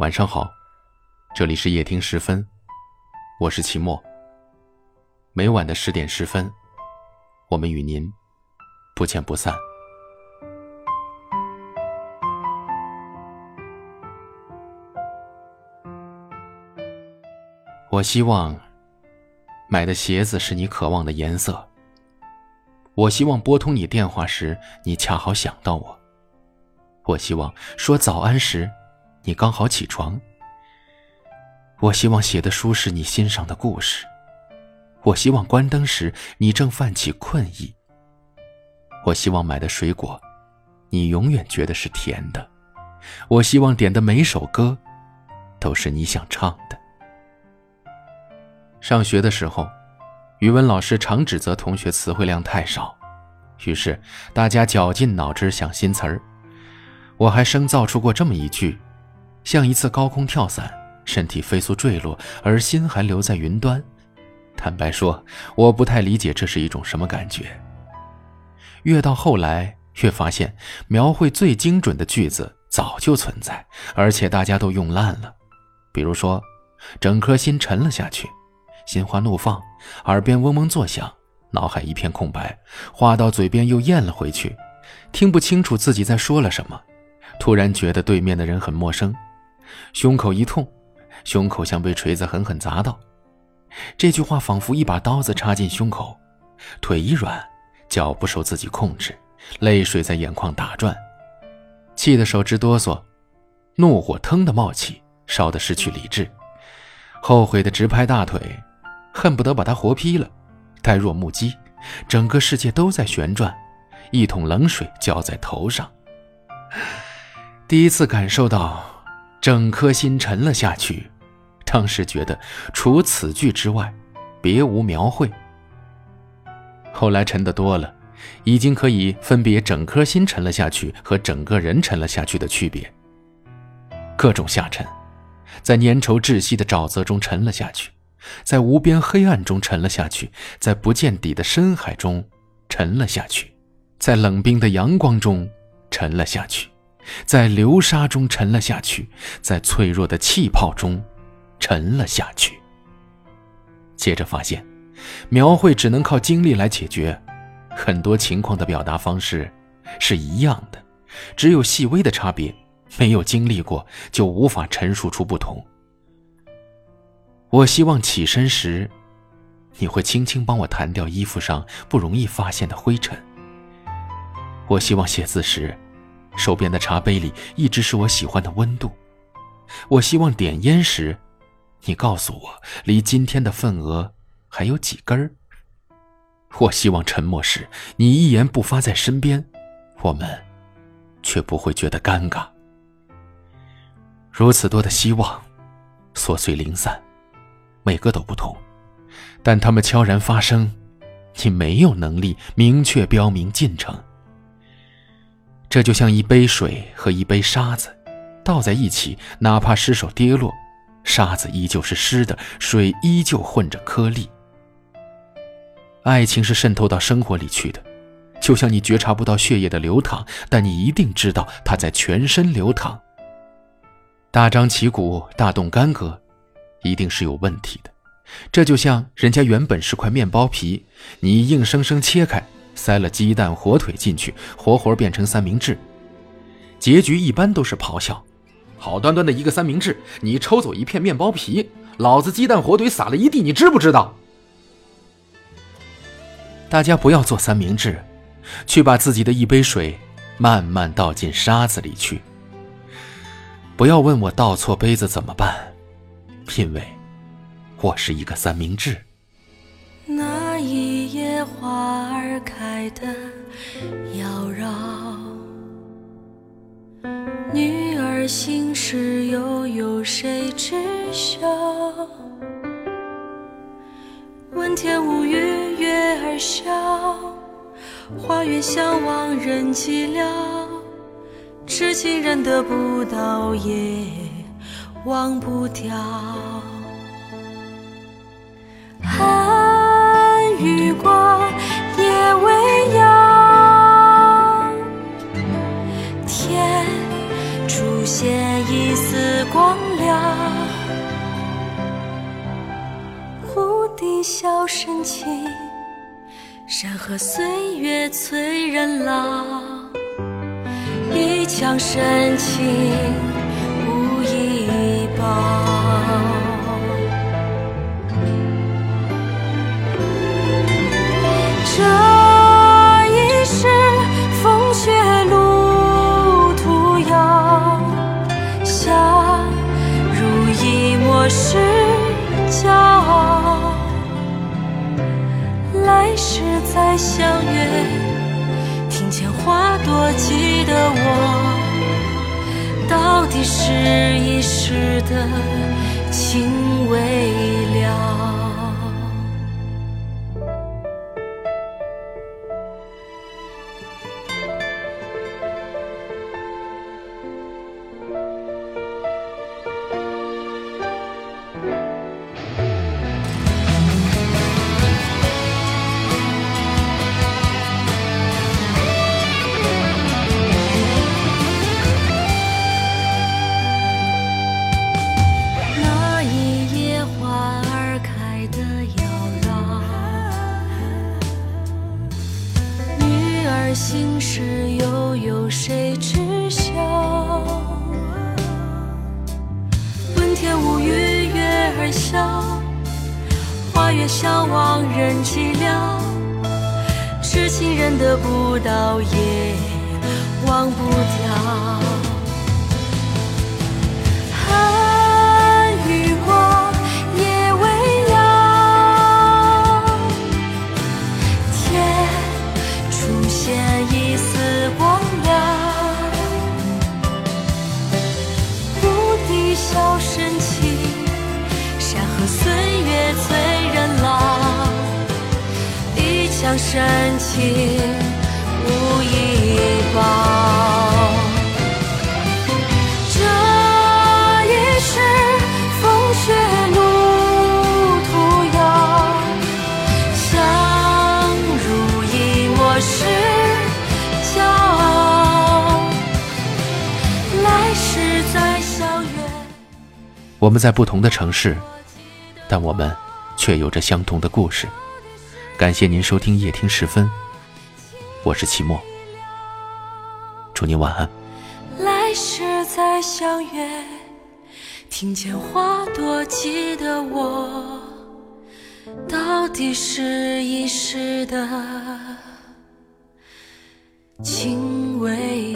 晚上好，这里是夜听十分，我是齐墨。每晚的十点十分，我们与您不见不散。我希望买的鞋子是你渴望的颜色。我希望拨通你电话时，你恰好想到我。我希望说早安时。你刚好起床。我希望写的书是你欣赏的故事。我希望关灯时你正泛起困意。我希望买的水果，你永远觉得是甜的。我希望点的每首歌，都是你想唱的。上学的时候，语文老师常指责同学词汇量太少，于是大家绞尽脑汁想新词儿。我还生造出过这么一句。像一次高空跳伞，身体飞速坠落，而心还留在云端。坦白说，我不太理解这是一种什么感觉。越到后来，越发现描绘最精准的句子早就存在，而且大家都用烂了。比如说，整颗心沉了下去，心花怒放，耳边嗡嗡作响，脑海一片空白，话到嘴边又咽了回去，听不清楚自己在说了什么，突然觉得对面的人很陌生。胸口一痛，胸口像被锤子狠狠砸到。这句话仿佛一把刀子插进胸口，腿一软，脚不受自己控制，泪水在眼眶打转，气得手直哆嗦，怒火腾的冒起，烧得失去理智，后悔的直拍大腿，恨不得把他活劈了。呆若木鸡，整个世界都在旋转，一桶冷水浇在头上。第一次感受到。整颗心沉了下去，当时觉得除此句之外，别无描绘。后来沉得多了，已经可以分别整颗心沉了下去和整个人沉了下去的区别。各种下沉，在粘稠窒息的沼泽中沉了下去，在无边黑暗中沉了下去，在不见底的深海中沉了下去，在冷冰的阳光中沉了下去。在流沙中沉了下去，在脆弱的气泡中沉了下去。接着发现，描绘只能靠经历来解决，很多情况的表达方式是一样的，只有细微的差别。没有经历过，就无法陈述出不同。我希望起身时，你会轻轻帮我弹掉衣服上不容易发现的灰尘。我希望写字时。手边的茶杯里一直是我喜欢的温度。我希望点烟时，你告诉我离今天的份额还有几根儿。我希望沉默时，你一言不发在身边，我们却不会觉得尴尬。如此多的希望，琐碎零散，每个都不同，但它们悄然发生，你没有能力明确标明进程。这就像一杯水和一杯沙子，倒在一起，哪怕失手跌落，沙子依旧是湿的，水依旧混着颗粒。爱情是渗透到生活里去的，就像你觉察不到血液的流淌，但你一定知道它在全身流淌。大张旗鼓、大动干戈，一定是有问题的。这就像人家原本是块面包皮，你硬生生切开。塞了鸡蛋、火腿进去，活活变成三明治，结局一般都是咆哮。好端端的一个三明治，你抽走一片面包皮，老子鸡蛋火腿撒了一地，你知不知道？大家不要做三明治，去把自己的一杯水慢慢倒进沙子里去。不要问我倒错杯子怎么办，因为我是一个三明治。花儿开得妖娆，女儿心事又有谁知晓？问天无语，月儿笑，花月相望人寂寥，痴情人得不到也忘不掉。一笑深情，山河岁月催人老，一腔深情无以报。这一世风雪路途遥，相濡以沫是骄傲。来世再相约，庭前花朵记得我，到底是一时的情。心事又有谁知晓？问天无语月儿笑，花月相望人寂寥。痴情人得不到也忘不掉。一腔深情无以报。这一世风雪路途遥，相濡以沫是骄傲。来世再相约。我们在不同的城市，但我们却有着相同的故事。感谢您收听夜听时分，我是齐墨，祝您晚安。来世再相约，听见花朵记得我，到底是一世的情未